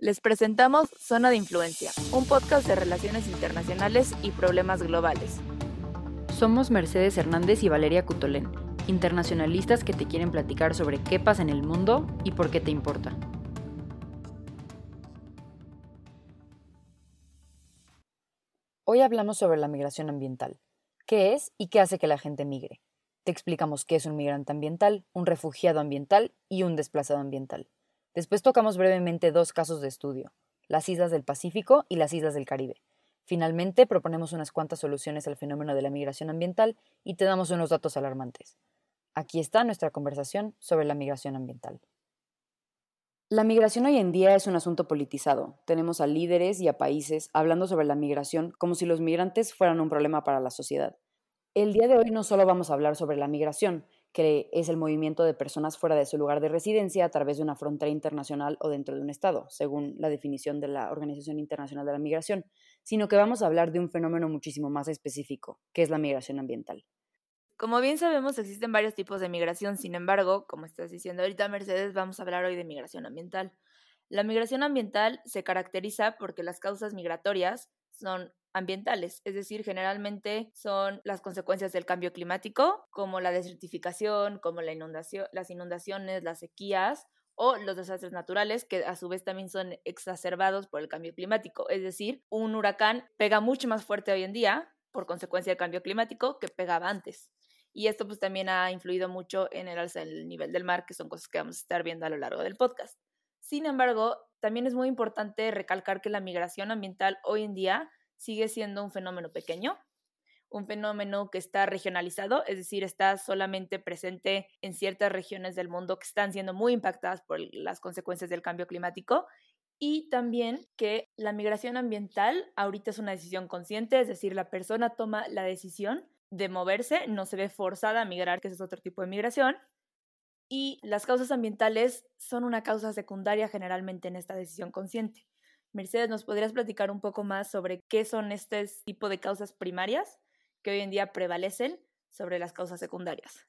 Les presentamos Zona de Influencia, un podcast de relaciones internacionales y problemas globales. Somos Mercedes Hernández y Valeria Cutolén, internacionalistas que te quieren platicar sobre qué pasa en el mundo y por qué te importa. Hoy hablamos sobre la migración ambiental. ¿Qué es y qué hace que la gente migre? Te explicamos qué es un migrante ambiental, un refugiado ambiental y un desplazado ambiental. Después tocamos brevemente dos casos de estudio, las islas del Pacífico y las islas del Caribe. Finalmente, proponemos unas cuantas soluciones al fenómeno de la migración ambiental y te damos unos datos alarmantes. Aquí está nuestra conversación sobre la migración ambiental. La migración hoy en día es un asunto politizado. Tenemos a líderes y a países hablando sobre la migración como si los migrantes fueran un problema para la sociedad. El día de hoy no solo vamos a hablar sobre la migración, que es el movimiento de personas fuera de su lugar de residencia a través de una frontera internacional o dentro de un Estado, según la definición de la Organización Internacional de la Migración, sino que vamos a hablar de un fenómeno muchísimo más específico, que es la migración ambiental. Como bien sabemos, existen varios tipos de migración, sin embargo, como estás diciendo ahorita Mercedes, vamos a hablar hoy de migración ambiental. La migración ambiental se caracteriza porque las causas migratorias son ambientales, es decir, generalmente son las consecuencias del cambio climático, como la desertificación, como la inundación, las inundaciones, las sequías o los desastres naturales, que a su vez también son exacerbados por el cambio climático. Es decir, un huracán pega mucho más fuerte hoy en día por consecuencia del cambio climático que pegaba antes. Y esto pues también ha influido mucho en el alza del nivel del mar, que son cosas que vamos a estar viendo a lo largo del podcast. Sin embargo, también es muy importante recalcar que la migración ambiental hoy en día sigue siendo un fenómeno pequeño, un fenómeno que está regionalizado, es decir, está solamente presente en ciertas regiones del mundo que están siendo muy impactadas por las consecuencias del cambio climático y también que la migración ambiental ahorita es una decisión consciente, es decir, la persona toma la decisión de moverse, no se ve forzada a migrar, que ese es otro tipo de migración. Y las causas ambientales son una causa secundaria generalmente en esta decisión consciente. Mercedes, ¿nos podrías platicar un poco más sobre qué son este tipo de causas primarias que hoy en día prevalecen sobre las causas secundarias?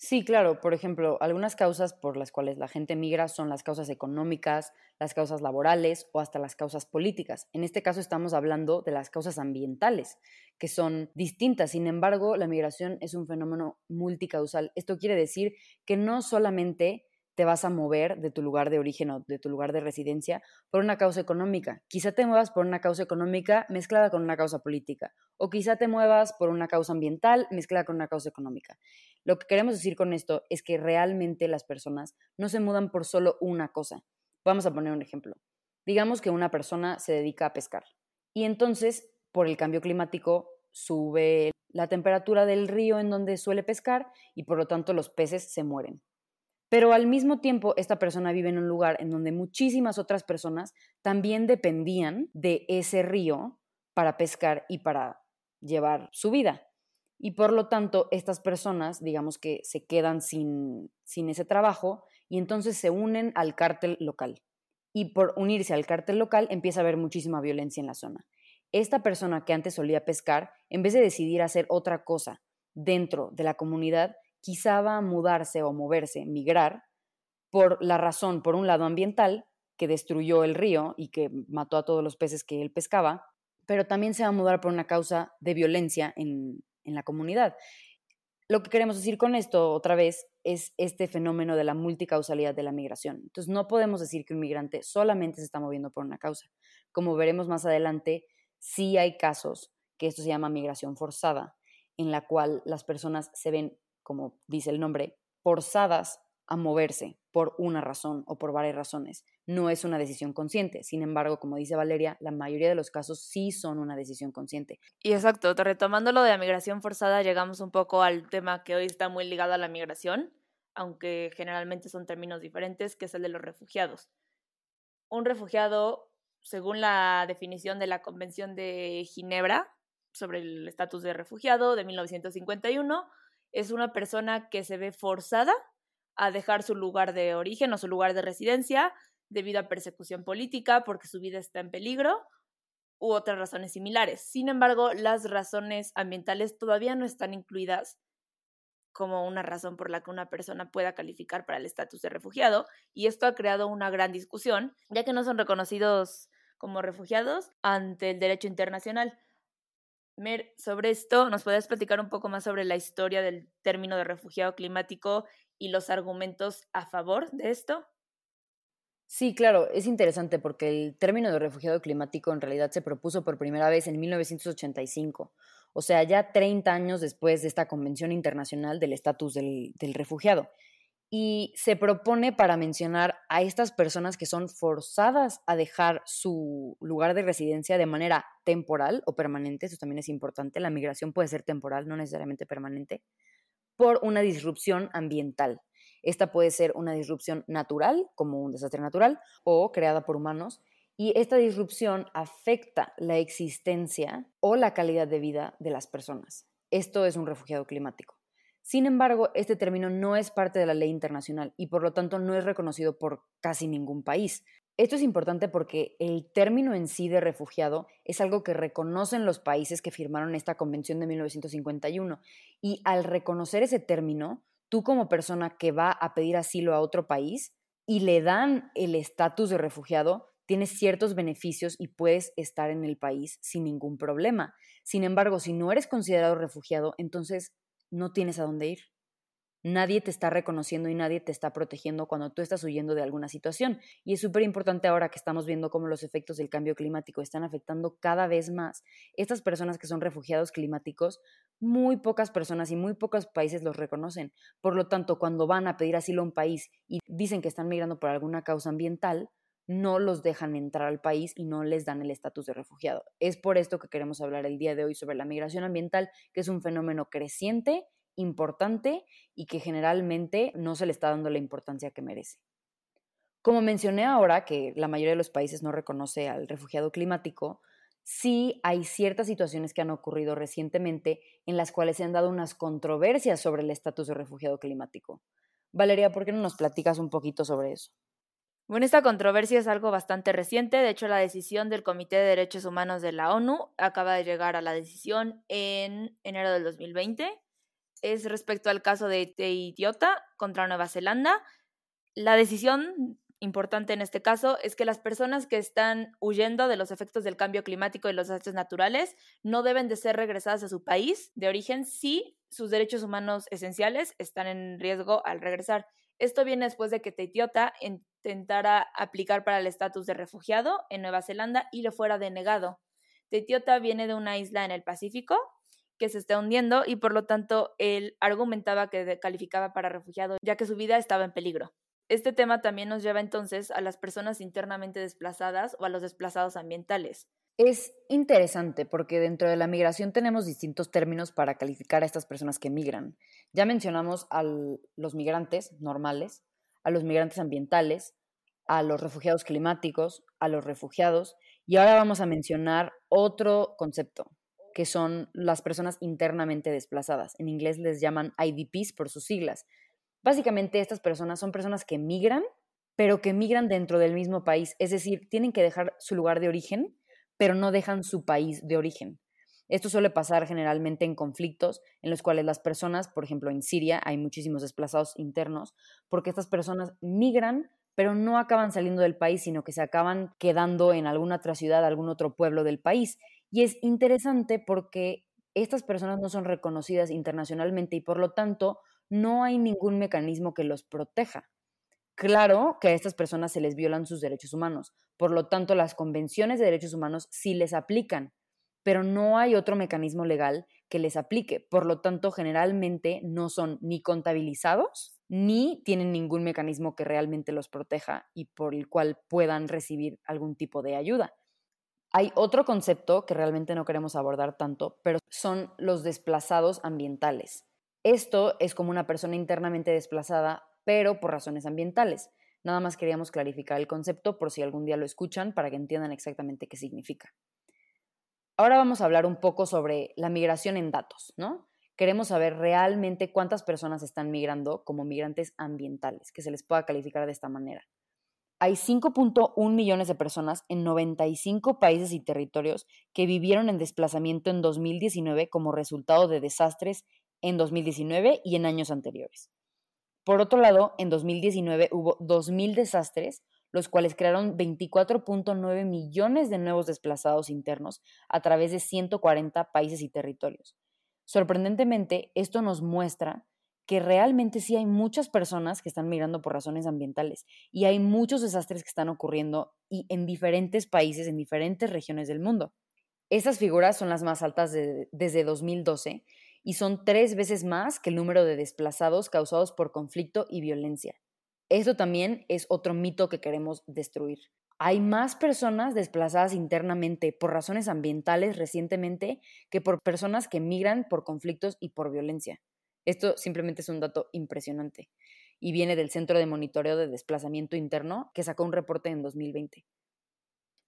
Sí, claro. Por ejemplo, algunas causas por las cuales la gente migra son las causas económicas, las causas laborales o hasta las causas políticas. En este caso estamos hablando de las causas ambientales, que son distintas. Sin embargo, la migración es un fenómeno multicausal. Esto quiere decir que no solamente te vas a mover de tu lugar de origen o de tu lugar de residencia por una causa económica. Quizá te muevas por una causa económica mezclada con una causa política, o quizá te muevas por una causa ambiental mezclada con una causa económica. Lo que queremos decir con esto es que realmente las personas no se mudan por solo una cosa. Vamos a poner un ejemplo. Digamos que una persona se dedica a pescar y entonces por el cambio climático sube la temperatura del río en donde suele pescar y por lo tanto los peces se mueren. Pero al mismo tiempo, esta persona vive en un lugar en donde muchísimas otras personas también dependían de ese río para pescar y para llevar su vida. Y por lo tanto, estas personas, digamos que se quedan sin, sin ese trabajo y entonces se unen al cártel local. Y por unirse al cártel local empieza a haber muchísima violencia en la zona. Esta persona que antes solía pescar, en vez de decidir hacer otra cosa dentro de la comunidad, quizá va a mudarse o moverse, migrar, por la razón, por un lado ambiental, que destruyó el río y que mató a todos los peces que él pescaba, pero también se va a mudar por una causa de violencia en, en la comunidad. Lo que queremos decir con esto, otra vez, es este fenómeno de la multicausalidad de la migración. Entonces, no podemos decir que un migrante solamente se está moviendo por una causa. Como veremos más adelante, sí hay casos, que esto se llama migración forzada, en la cual las personas se ven como dice el nombre, forzadas a moverse por una razón o por varias razones. No es una decisión consciente. Sin embargo, como dice Valeria, la mayoría de los casos sí son una decisión consciente. Y exacto, retomando lo de la migración forzada, llegamos un poco al tema que hoy está muy ligado a la migración, aunque generalmente son términos diferentes, que es el de los refugiados. Un refugiado, según la definición de la Convención de Ginebra sobre el estatus de refugiado de 1951, es una persona que se ve forzada a dejar su lugar de origen o su lugar de residencia debido a persecución política porque su vida está en peligro u otras razones similares. Sin embargo, las razones ambientales todavía no están incluidas como una razón por la que una persona pueda calificar para el estatus de refugiado y esto ha creado una gran discusión, ya que no son reconocidos como refugiados ante el derecho internacional. Mer, sobre esto, ¿nos puedes platicar un poco más sobre la historia del término de refugiado climático y los argumentos a favor de esto? Sí, claro, es interesante porque el término de refugiado climático en realidad se propuso por primera vez en 1985, o sea, ya 30 años después de esta Convención Internacional del Estatus del, del Refugiado. Y se propone para mencionar a estas personas que son forzadas a dejar su lugar de residencia de manera temporal o permanente, eso también es importante, la migración puede ser temporal, no necesariamente permanente, por una disrupción ambiental. Esta puede ser una disrupción natural, como un desastre natural, o creada por humanos, y esta disrupción afecta la existencia o la calidad de vida de las personas. Esto es un refugiado climático. Sin embargo, este término no es parte de la ley internacional y por lo tanto no es reconocido por casi ningún país. Esto es importante porque el término en sí de refugiado es algo que reconocen los países que firmaron esta convención de 1951 y al reconocer ese término, tú como persona que va a pedir asilo a otro país y le dan el estatus de refugiado, tienes ciertos beneficios y puedes estar en el país sin ningún problema. Sin embargo, si no eres considerado refugiado, entonces no tienes a dónde ir. Nadie te está reconociendo y nadie te está protegiendo cuando tú estás huyendo de alguna situación. Y es súper importante ahora que estamos viendo cómo los efectos del cambio climático están afectando cada vez más. Estas personas que son refugiados climáticos, muy pocas personas y muy pocos países los reconocen. Por lo tanto, cuando van a pedir asilo a un país y dicen que están migrando por alguna causa ambiental, no los dejan entrar al país y no les dan el estatus de refugiado. Es por esto que queremos hablar el día de hoy sobre la migración ambiental, que es un fenómeno creciente importante y que generalmente no se le está dando la importancia que merece. Como mencioné ahora, que la mayoría de los países no reconoce al refugiado climático, sí hay ciertas situaciones que han ocurrido recientemente en las cuales se han dado unas controversias sobre el estatus de refugiado climático. Valeria, ¿por qué no nos platicas un poquito sobre eso? Bueno, esta controversia es algo bastante reciente. De hecho, la decisión del Comité de Derechos Humanos de la ONU acaba de llegar a la decisión en enero del 2020 es respecto al caso de Teitiota contra Nueva Zelanda. La decisión importante en este caso es que las personas que están huyendo de los efectos del cambio climático y los desastres naturales no deben de ser regresadas a su país de origen si sus derechos humanos esenciales están en riesgo al regresar. Esto viene después de que Teitiota intentara aplicar para el estatus de refugiado en Nueva Zelanda y le fuera denegado. Teitiota viene de una isla en el Pacífico que se está hundiendo y por lo tanto él argumentaba que calificaba para refugiado ya que su vida estaba en peligro. Este tema también nos lleva entonces a las personas internamente desplazadas o a los desplazados ambientales. Es interesante porque dentro de la migración tenemos distintos términos para calificar a estas personas que migran. Ya mencionamos a los migrantes normales, a los migrantes ambientales, a los refugiados climáticos, a los refugiados y ahora vamos a mencionar otro concepto, que son las personas internamente desplazadas. En inglés les llaman IDPs por sus siglas. Básicamente estas personas son personas que migran, pero que migran dentro del mismo país, es decir, tienen que dejar su lugar de origen, pero no dejan su país de origen. Esto suele pasar generalmente en conflictos en los cuales las personas, por ejemplo en Siria hay muchísimos desplazados internos, porque estas personas migran, pero no acaban saliendo del país, sino que se acaban quedando en alguna otra ciudad, algún otro pueblo del país. Y es interesante porque estas personas no son reconocidas internacionalmente y por lo tanto no hay ningún mecanismo que los proteja. Claro que a estas personas se les violan sus derechos humanos, por lo tanto las convenciones de derechos humanos sí les aplican, pero no hay otro mecanismo legal que les aplique, por lo tanto generalmente no son ni contabilizados ni tienen ningún mecanismo que realmente los proteja y por el cual puedan recibir algún tipo de ayuda. Hay otro concepto que realmente no queremos abordar tanto, pero son los desplazados ambientales. Esto es como una persona internamente desplazada, pero por razones ambientales. Nada más queríamos clarificar el concepto por si algún día lo escuchan para que entiendan exactamente qué significa. Ahora vamos a hablar un poco sobre la migración en datos, ¿no? Queremos saber realmente cuántas personas están migrando como migrantes ambientales, que se les pueda calificar de esta manera hay 5.1 millones de personas en 95 países y territorios que vivieron en desplazamiento en 2019 como resultado de desastres en 2019 y en años anteriores. Por otro lado, en 2019 hubo 2.000 desastres, los cuales crearon 24.9 millones de nuevos desplazados internos a través de 140 países y territorios. Sorprendentemente, esto nos muestra que realmente sí hay muchas personas que están migrando por razones ambientales y hay muchos desastres que están ocurriendo y en diferentes países, en diferentes regiones del mundo. Estas figuras son las más altas desde 2012 y son tres veces más que el número de desplazados causados por conflicto y violencia. Esto también es otro mito que queremos destruir. Hay más personas desplazadas internamente por razones ambientales recientemente que por personas que migran por conflictos y por violencia. Esto simplemente es un dato impresionante y viene del Centro de Monitoreo de Desplazamiento Interno que sacó un reporte en 2020.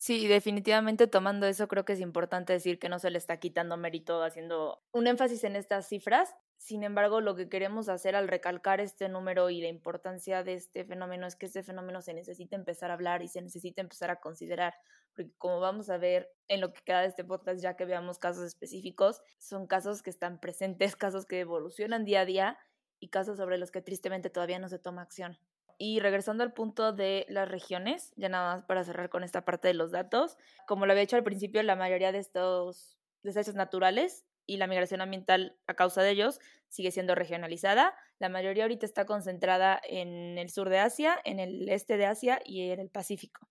Sí, definitivamente tomando eso creo que es importante decir que no se le está quitando mérito haciendo un énfasis en estas cifras. Sin embargo, lo que queremos hacer al recalcar este número y la importancia de este fenómeno es que este fenómeno se necesita empezar a hablar y se necesita empezar a considerar, porque como vamos a ver en lo que queda de este podcast, ya que veamos casos específicos, son casos que están presentes, casos que evolucionan día a día y casos sobre los que tristemente todavía no se toma acción. Y regresando al punto de las regiones, ya nada más para cerrar con esta parte de los datos, como lo había hecho al principio, la mayoría de estos desastres naturales y la migración ambiental a causa de ellos sigue siendo regionalizada. La mayoría ahorita está concentrada en el sur de Asia, en el este de Asia y en el Pacífico.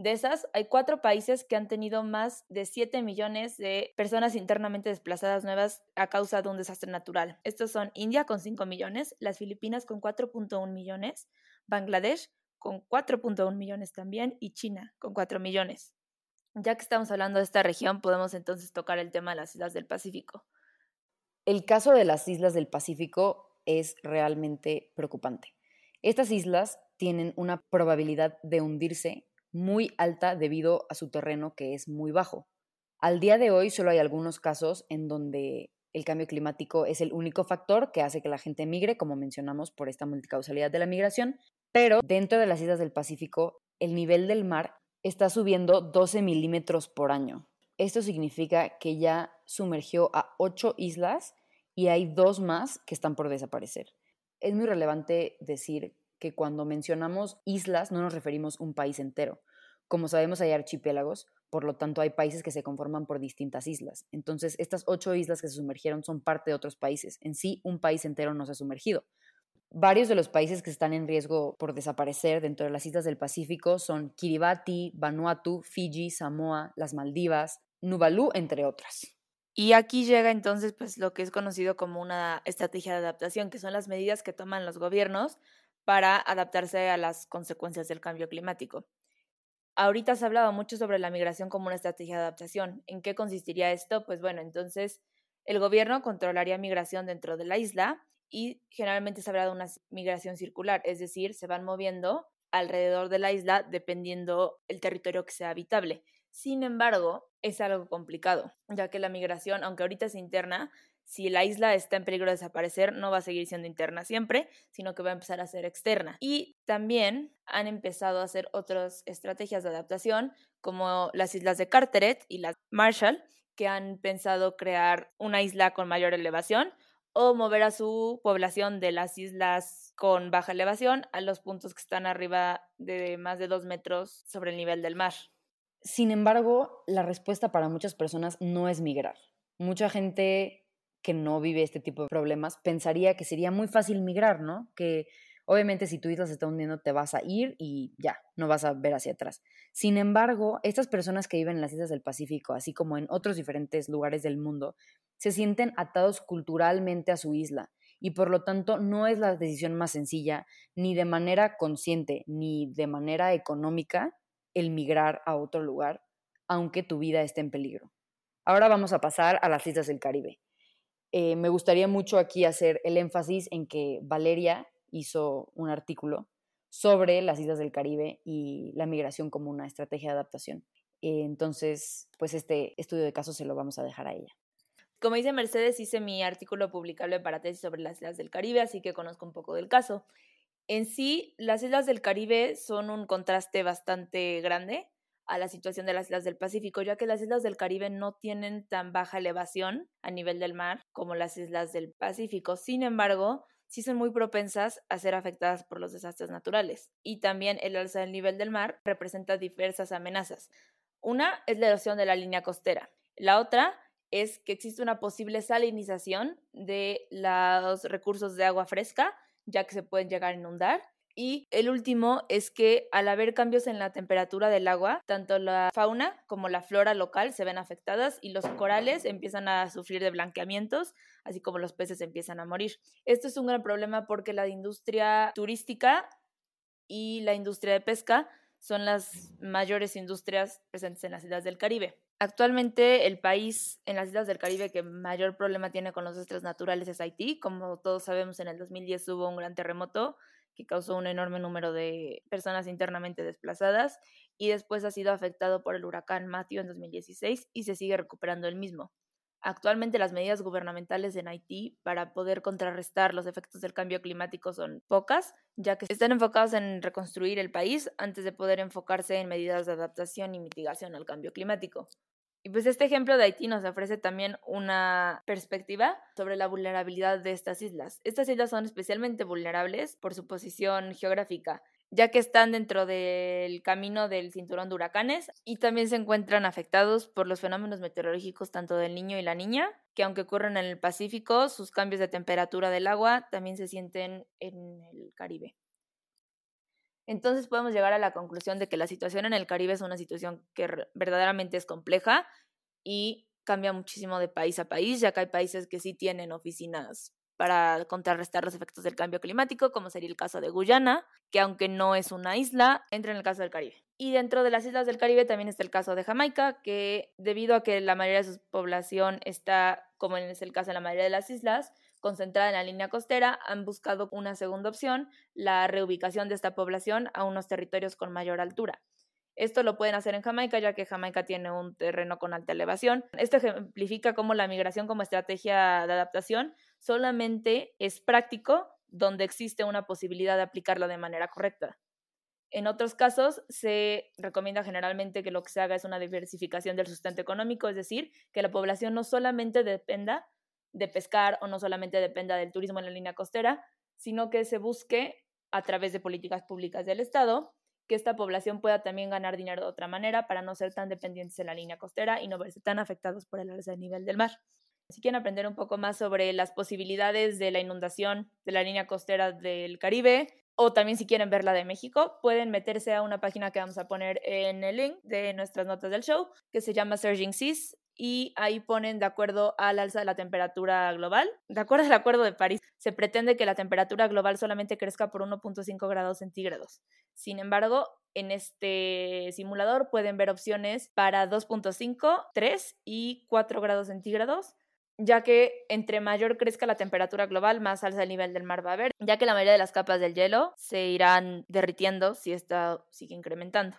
De esas, hay cuatro países que han tenido más de 7 millones de personas internamente desplazadas nuevas a causa de un desastre natural. Estos son India con 5 millones, las Filipinas con 4.1 millones, Bangladesh con 4.1 millones también y China con 4 millones. Ya que estamos hablando de esta región, podemos entonces tocar el tema de las islas del Pacífico. El caso de las islas del Pacífico es realmente preocupante. Estas islas tienen una probabilidad de hundirse muy alta debido a su terreno que es muy bajo. Al día de hoy solo hay algunos casos en donde el cambio climático es el único factor que hace que la gente migre, como mencionamos, por esta multicausalidad de la migración, pero dentro de las islas del Pacífico el nivel del mar está subiendo 12 milímetros por año. Esto significa que ya sumergió a ocho islas y hay dos más que están por desaparecer. Es muy relevante decir que cuando mencionamos islas no nos referimos a un país entero. Como sabemos hay archipiélagos, por lo tanto hay países que se conforman por distintas islas. Entonces, estas ocho islas que se sumergieron son parte de otros países. En sí, un país entero no se ha sumergido. Varios de los países que están en riesgo por desaparecer dentro de las islas del Pacífico son Kiribati, Vanuatu, Fiji, Samoa, las Maldivas, Nuvalu, entre otras. Y aquí llega entonces pues lo que es conocido como una estrategia de adaptación, que son las medidas que toman los gobiernos para adaptarse a las consecuencias del cambio climático. Ahorita se ha hablado mucho sobre la migración como una estrategia de adaptación. ¿En qué consistiría esto? Pues bueno, entonces el gobierno controlaría migración dentro de la isla y generalmente se habla de una migración circular, es decir, se van moviendo alrededor de la isla dependiendo el territorio que sea habitable. Sin embargo, es algo complicado, ya que la migración, aunque ahorita es interna, si la isla está en peligro de desaparecer, no va a seguir siendo interna siempre, sino que va a empezar a ser externa. Y también han empezado a hacer otras estrategias de adaptación, como las islas de Carteret y las Marshall, que han pensado crear una isla con mayor elevación o mover a su población de las islas con baja elevación a los puntos que están arriba de más de dos metros sobre el nivel del mar. Sin embargo, la respuesta para muchas personas no es migrar. Mucha gente que no vive este tipo de problemas, pensaría que sería muy fácil migrar, ¿no? Que obviamente si tu isla se está hundiendo te vas a ir y ya, no vas a ver hacia atrás. Sin embargo, estas personas que viven en las islas del Pacífico, así como en otros diferentes lugares del mundo, se sienten atados culturalmente a su isla y por lo tanto no es la decisión más sencilla, ni de manera consciente, ni de manera económica, el migrar a otro lugar, aunque tu vida esté en peligro. Ahora vamos a pasar a las islas del Caribe. Eh, me gustaría mucho aquí hacer el énfasis en que Valeria hizo un artículo sobre las islas del Caribe y la migración como una estrategia de adaptación. Eh, entonces, pues este estudio de caso se lo vamos a dejar a ella. Como dice Mercedes, hice mi artículo publicable para tesis sobre las islas del Caribe, así que conozco un poco del caso. En sí, las islas del Caribe son un contraste bastante grande a la situación de las islas del Pacífico, ya que las islas del Caribe no tienen tan baja elevación a nivel del mar como las islas del Pacífico. Sin embargo, sí son muy propensas a ser afectadas por los desastres naturales. Y también el alza del nivel del mar representa diversas amenazas. Una es la erosión de la línea costera. La otra es que existe una posible salinización de los recursos de agua fresca, ya que se pueden llegar a inundar. Y el último es que al haber cambios en la temperatura del agua, tanto la fauna como la flora local se ven afectadas y los corales empiezan a sufrir de blanqueamientos, así como los peces empiezan a morir. Esto es un gran problema porque la industria turística y la industria de pesca son las mayores industrias presentes en las islas del Caribe. Actualmente el país en las islas del Caribe que mayor problema tiene con los desastres naturales es Haití. Como todos sabemos, en el 2010 hubo un gran terremoto que causó un enorme número de personas internamente desplazadas y después ha sido afectado por el huracán Matthew en 2016 y se sigue recuperando el mismo. Actualmente las medidas gubernamentales en Haití para poder contrarrestar los efectos del cambio climático son pocas, ya que están enfocados en reconstruir el país antes de poder enfocarse en medidas de adaptación y mitigación al cambio climático. Y pues este ejemplo de Haití nos ofrece también una perspectiva sobre la vulnerabilidad de estas islas. Estas islas son especialmente vulnerables por su posición geográfica, ya que están dentro del camino del cinturón de huracanes y también se encuentran afectados por los fenómenos meteorológicos tanto del niño y la niña, que aunque ocurren en el Pacífico, sus cambios de temperatura del agua también se sienten en el Caribe. Entonces podemos llegar a la conclusión de que la situación en el Caribe es una situación que verdaderamente es compleja y cambia muchísimo de país a país, ya que hay países que sí tienen oficinas para contrarrestar los efectos del cambio climático, como sería el caso de Guyana, que aunque no es una isla, entra en el caso del Caribe. Y dentro de las islas del Caribe también está el caso de Jamaica, que debido a que la mayoría de su población está, como es el caso de la mayoría de las islas, concentrada en la línea costera, han buscado una segunda opción, la reubicación de esta población a unos territorios con mayor altura. Esto lo pueden hacer en Jamaica, ya que Jamaica tiene un terreno con alta elevación. Esto ejemplifica cómo la migración como estrategia de adaptación solamente es práctico donde existe una posibilidad de aplicarlo de manera correcta. En otros casos, se recomienda generalmente que lo que se haga es una diversificación del sustento económico, es decir, que la población no solamente dependa de pescar o no solamente dependa del turismo en la línea costera, sino que se busque a través de políticas públicas del Estado que esta población pueda también ganar dinero de otra manera para no ser tan dependientes en la línea costera y no verse tan afectados por el alza del nivel del mar. Si quieren aprender un poco más sobre las posibilidades de la inundación de la línea costera del Caribe, o también si quieren ver la de México, pueden meterse a una página que vamos a poner en el link de nuestras notas del show, que se llama Surging Seas, y ahí ponen de acuerdo al alza de la temperatura global. De acuerdo al Acuerdo de París, se pretende que la temperatura global solamente crezca por 1.5 grados centígrados. Sin embargo, en este simulador pueden ver opciones para 2.5, 3 y 4 grados centígrados ya que entre mayor crezca la temperatura global, más alza el nivel del mar va a haber, ya que la mayoría de las capas del hielo se irán derritiendo si esta sigue incrementando.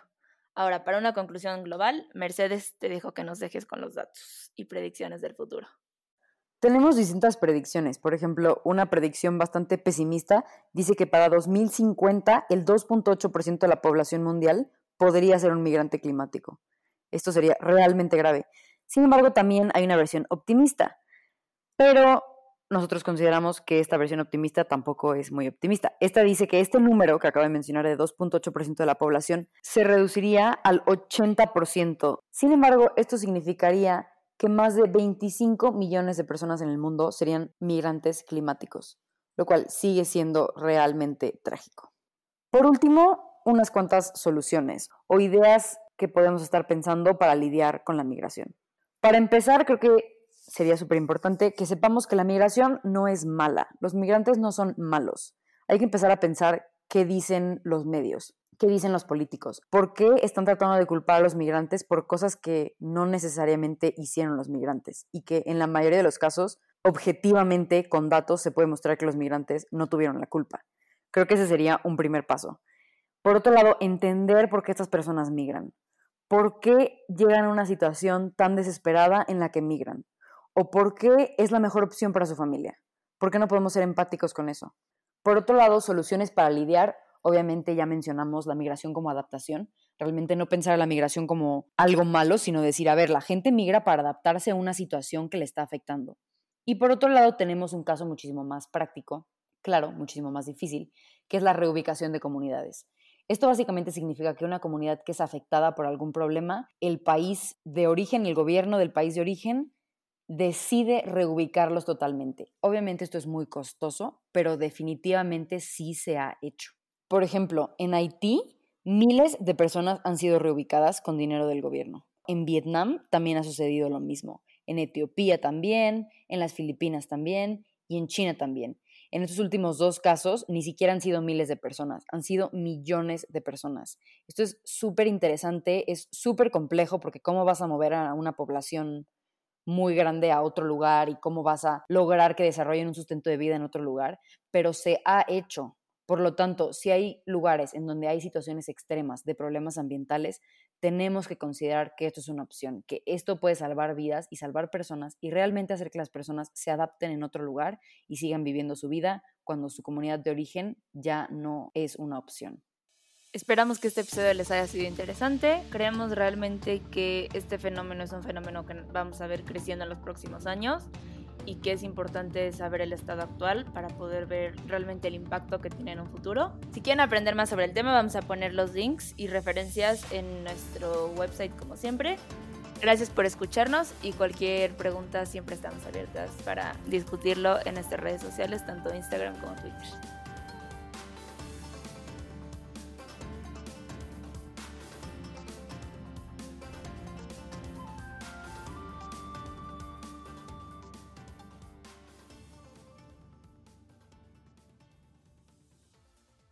Ahora, para una conclusión global, Mercedes te dijo que nos dejes con los datos y predicciones del futuro. Tenemos distintas predicciones. Por ejemplo, una predicción bastante pesimista dice que para 2050 el 2.8% de la población mundial podría ser un migrante climático. Esto sería realmente grave. Sin embargo, también hay una versión optimista. Pero nosotros consideramos que esta versión optimista tampoco es muy optimista. Esta dice que este número que acabo de mencionar de 2.8% de la población se reduciría al 80%. Sin embargo, esto significaría que más de 25 millones de personas en el mundo serían migrantes climáticos, lo cual sigue siendo realmente trágico. Por último, unas cuantas soluciones o ideas que podemos estar pensando para lidiar con la migración. Para empezar, creo que sería súper importante que sepamos que la migración no es mala. Los migrantes no son malos. Hay que empezar a pensar qué dicen los medios, qué dicen los políticos, por qué están tratando de culpar a los migrantes por cosas que no necesariamente hicieron los migrantes y que en la mayoría de los casos, objetivamente, con datos, se puede mostrar que los migrantes no tuvieron la culpa. Creo que ese sería un primer paso. Por otro lado, entender por qué estas personas migran. ¿Por qué llegan a una situación tan desesperada en la que migran? O por qué es la mejor opción para su familia. ¿Por qué no podemos ser empáticos con eso? Por otro lado, soluciones para lidiar, obviamente ya mencionamos la migración como adaptación, Realmente no pensar la migración como algo malo, sino decir, a ver, la gente migra para adaptarse a una situación que le está afectando. Y por otro lado, tenemos un caso muchísimo más práctico, claro, muchísimo más difícil, que es la reubicación de comunidades. Esto básicamente significa que una comunidad que es afectada por algún problema, el país de origen, el gobierno del país de origen, decide reubicarlos totalmente. Obviamente esto es muy costoso, pero definitivamente sí se ha hecho. Por ejemplo, en Haití, miles de personas han sido reubicadas con dinero del gobierno. En Vietnam también ha sucedido lo mismo. En Etiopía también, en las Filipinas también y en China también. En estos últimos dos casos ni siquiera han sido miles de personas, han sido millones de personas. Esto es súper interesante, es súper complejo porque cómo vas a mover a una población muy grande a otro lugar y cómo vas a lograr que desarrollen un sustento de vida en otro lugar, pero se ha hecho. Por lo tanto, si hay lugares en donde hay situaciones extremas de problemas ambientales, tenemos que considerar que esto es una opción, que esto puede salvar vidas y salvar personas y realmente hacer que las personas se adapten en otro lugar y sigan viviendo su vida cuando su comunidad de origen ya no es una opción. Esperamos que este episodio les haya sido interesante. Creemos realmente que este fenómeno es un fenómeno que vamos a ver creciendo en los próximos años y que es importante saber el estado actual para poder ver realmente el impacto que tiene en un futuro. Si quieren aprender más sobre el tema, vamos a poner los links y referencias en nuestro website como siempre. Gracias por escucharnos y cualquier pregunta siempre estamos abiertas para discutirlo en nuestras redes sociales, tanto Instagram como Twitter.